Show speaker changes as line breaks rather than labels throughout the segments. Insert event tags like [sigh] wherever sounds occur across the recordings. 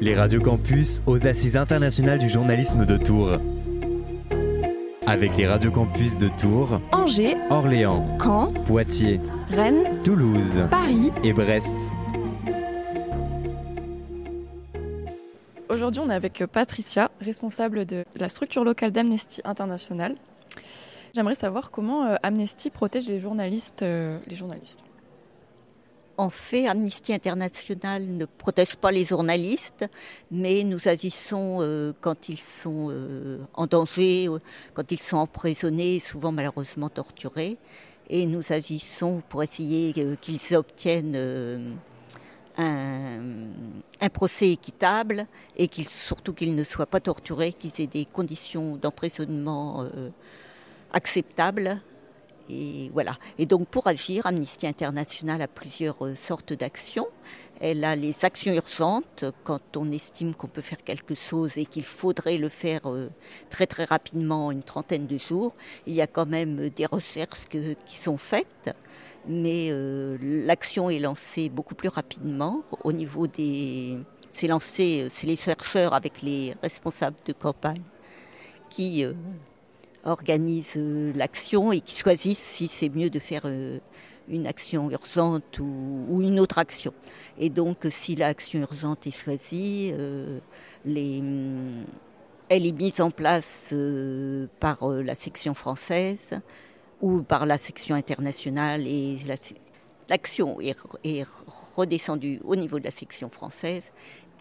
Les radios campus aux Assises internationales du journalisme de Tours. Avec les radios campus de Tours,
Angers,
Orléans,
Caen,
Poitiers,
Rennes,
Toulouse
Paris.
et Brest.
Aujourd'hui, on est avec Patricia, responsable de la structure locale d'Amnesty International. J'aimerais savoir comment euh, Amnesty protège les journalistes. euh, les journalistes.
En fait, Amnesty International ne protège pas les journalistes, mais nous agissons euh, quand ils sont euh, en danger, euh, quand ils sont emprisonnés, souvent malheureusement torturés. Et nous agissons pour essayer qu'ils obtiennent un, procès équitable et surtout qu'ils ne soient pas torturés, qu'ils aient des conditions d'emprisonnement acceptables. Et voilà. Et donc pour agir, Amnesty International a plusieurs euh, sortes d'actions. Elle a les actions urgentes quand on estime qu'on peut faire quelque chose et qu'il faudrait le faire euh, très très rapidement, une trentaine de jours. Il y a quand même des recherches qui sont faites, mais euh, l'action est lancée beaucoup plus rapidement au niveau des. C'est lancé, euh, c'est les chercheurs avec les responsables de campagne qui euh, organisent euh, l'action et qui choisissent si c'est mieux de faire euh, une action urgente ou, une autre action. Et donc, si l'action urgente est choisie, euh, hum, elle est mise en place euh, par euh, la section française ou par la section internationale et la- l'action est, redescendue au niveau de la section française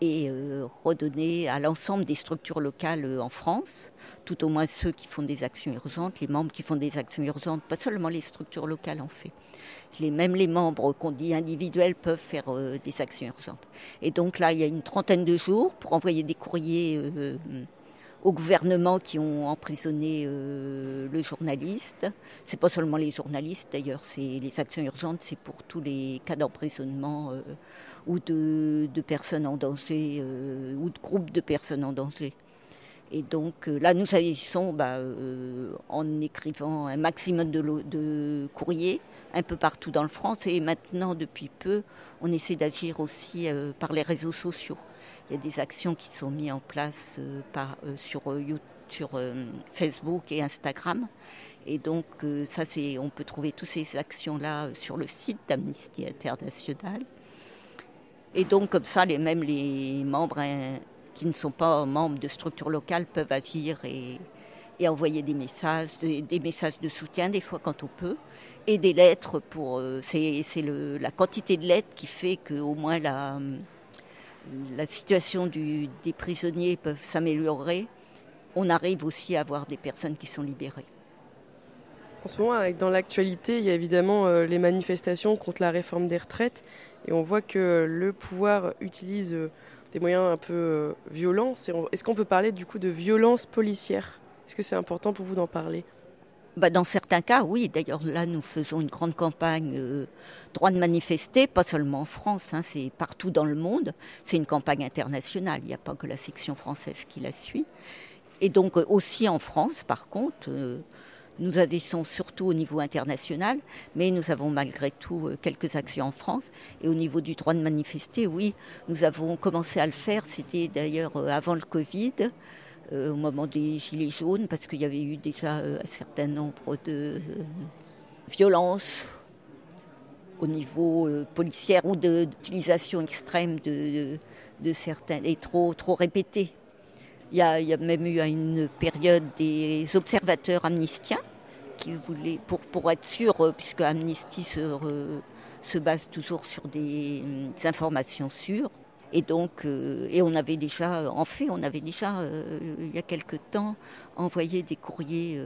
et euh, redonnée à l'ensemble des structures locales euh, en France, tout au moins ceux qui font des actions urgentes, les membres qui font des actions urgentes, pas seulement les structures locales en fait. Même les membres qu'on dit individuels peuvent faire euh, des actions urgentes. Et donc là, il y a une trentaine de jours pour envoyer des courriers au gouvernement qui ont emprisonné euh, le journaliste. C'est pas seulement les journalistes d'ailleurs, c'est les actions urgentes, c'est pour tous les cas d'emprisonnement euh, ou de, de personnes en danger euh, ou de groupes de personnes en danger. Et donc euh, là, nous agissons bah, euh, en écrivant un maximum de, courriers un peu partout dans le France. Et maintenant, depuis peu, on essaie d'agir aussi euh, par les réseaux sociaux. Il y a des actions qui sont mises en place sur, Facebook et Instagram. Et donc, ça, on peut trouver toutes ces actions-là sur le site d'Amnesty International. Et donc, comme ça, les, même les membres qui ne sont pas membres de structures locales peuvent agir et, envoyer des messages, des, messages de soutien, des fois quand on peut, et des lettres pour. euh, c'est la quantité de lettres qui fait qu'au moins la, la situation des prisonniers peut s'améliorer. On arrive aussi à avoir des personnes qui sont libérées.
En ce moment, dans l'actualité, il y a évidemment euh, les manifestations contre la réforme des retraites. Et on voit que le pouvoir utilise euh, des moyens un peu euh, violents. Est-ce qu'on peut parler du coup de violence policière? Est-ce que c'est important pour vous d'en parler?
Bah, dans certains cas, oui. D'ailleurs, là, nous faisons une grande campagne euh, droit de manifester, pas seulement en France, hein, c'est partout dans le monde. C'est une campagne internationale. Il n'y a pas que la section française qui la suit. Et donc euh, aussi en France, par contre, nous agissons surtout au niveau international, mais nous avons malgré tout euh, quelques actions en France. Et au niveau du droit de manifester, oui, nous avons commencé à le faire. C'était d'ailleurs euh, avant le Covid euh, au moment des Gilets jaunes, parce qu'il y avait eu déjà un certain nombre de violences au niveau policière ou d'utilisation extrême de certains, et trop, trop répétées. Il y, a, même eu à une période des observateurs amnistiens qui voulaient, pour, être sûr, euh, puisque Amnesty se, base toujours sur des, euh, informations sûres, et donc, euh, et on avait déjà, en fait, on avait déjà, il y a quelque temps, envoyé des courriers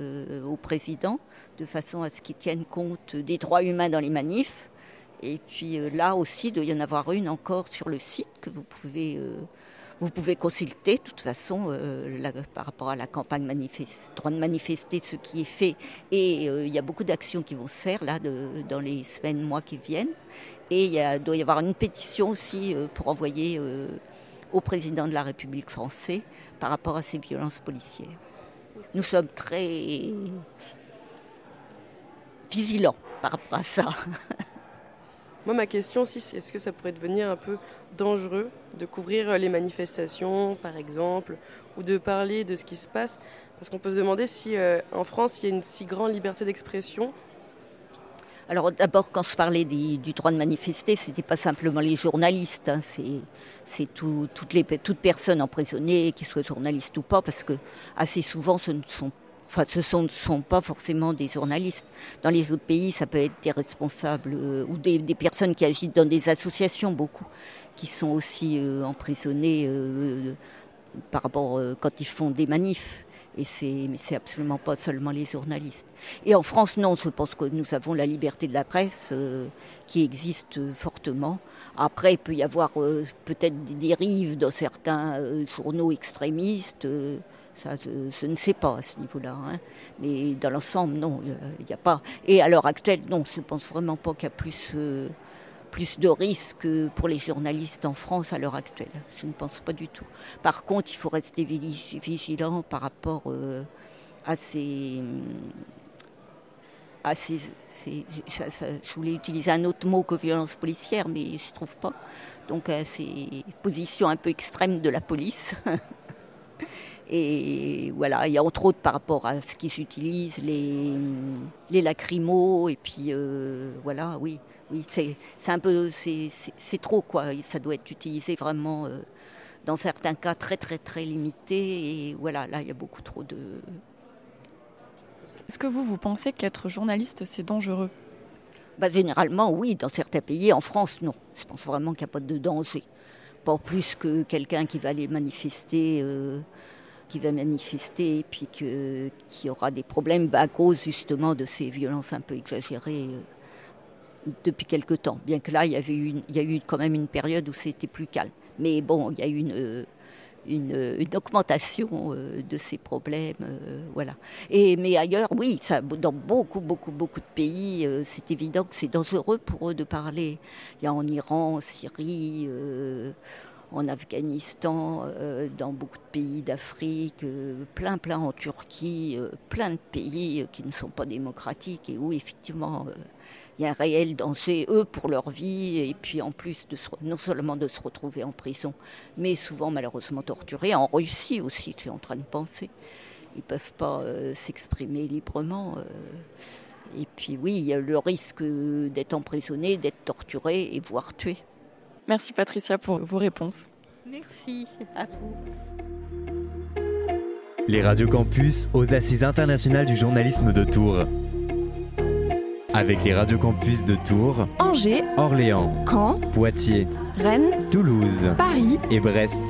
au président de façon à ce qu'il tienne compte des droits humains dans les manifs. Et puis là aussi, il doit y en avoir une encore sur le site que vous pouvez, vous pouvez consulter. De toute façon, euh, par rapport à la campagne manifeste, droit de manifester, ce qui est fait. Et euh, il y a beaucoup d'actions qui vont se faire là dans les semaines, mois qui viennent. Et il doit y avoir une pétition aussi euh, pour envoyer au président de la République française par rapport à ces violences policières. Nous sommes très vigilants par rapport à ça. [laughs]
Moi, ma question aussi, c'est est-ce que ça pourrait devenir un peu dangereux de couvrir les manifestations, par exemple, ou de parler de ce qui se passe? Parce qu'on peut se demander si en France, il y a une si grande liberté d'expression.
Alors d'abord, quand je parlais du droit de manifester, c'était pas simplement les journalistes, hein, c'est toutes les toutes personnes emprisonnées, qu'ils soient journalistes ou pas, parce que assez souvent ce ne sont Enfin, ce ne sont, pas forcément des journalistes. Dans les autres pays, ça peut être des responsables euh, ou des, personnes qui agissent dans des associations, beaucoup, qui sont aussi euh, emprisonnés euh, par rapport quand ils font des manifs. Et c'est, absolument pas seulement les journalistes. Et en France, non, je pense que nous avons la liberté de la presse euh, qui existe fortement. Après, il peut y avoir euh, peut-être des dérives dans certains euh, journaux extrémistes. Ça, je, ne sais pas à ce niveau-là. Hein. Mais dans l'ensemble, non, il n'y a, pas. Et à l'heure actuelle, non, je ne pense vraiment pas qu'il y a plus plus de risques pour les journalistes en France à l'heure actuelle. Je ne pense pas du tout. Par contre, il faut rester vigilant par rapport euh. À ces, je voulais utiliser un autre mot que violence policière, mais je ne trouve pas. Donc à ces positions un peu extrêmes de la police. [laughs] Et voilà, il y a entre autres par rapport à ce qui s'utilise, les, les lacrymos, et puis euh, voilà, oui, oui, c'est un peu, c'est trop quoi. Ça doit être utilisé vraiment euh, dans certains cas très très très limités, et voilà, là il y a beaucoup trop de.
Est-ce que vous, vous pensez qu'être journaliste, c'est dangereux?
Bah, Généralement, oui. Dans certains pays, en France, non. Je pense vraiment qu'il n'y a pas de danger. Pas plus que quelqu'un qui va aller manifester. Euh, qui va manifester et puis que, qui aura des problèmes à cause justement de ces violences un peu exagérées euh, depuis quelque temps. Bien que là, il y, avait il y a eu quand même une période où c'était plus calme. Mais bon, il y a eu une, euh, une, une augmentation euh, de ces problèmes. voilà. Et, mais ailleurs, oui, ça, dans beaucoup, beaucoup, beaucoup de pays, c'est évident que c'est dangereux pour eux de parler. Il y a en Iran, en Syrie en Afghanistan, euh, dans beaucoup de pays d'Afrique, euh, plein plein en Turquie, euh, plein de pays qui ne sont pas démocratiques et où effectivement il y a un réel danger, eux, pour leur vie, et puis en plus, de non seulement de se retrouver en prison, mais souvent malheureusement torturés, en Russie aussi, tu es en train de penser. Ils ne peuvent pas s'exprimer librement. et puis oui, il y a le risque d'être emprisonné, d'être torturé et voire tué.
Merci Patricia pour vos réponses.
Merci à vous.
Les radios campus aux Assises internationales du journalisme de Tours. Avec les radios campus de Tours,
Angers,
Orléans,
Caen,
Poitiers,
Rennes,
Toulouse,
Paris
et Brest.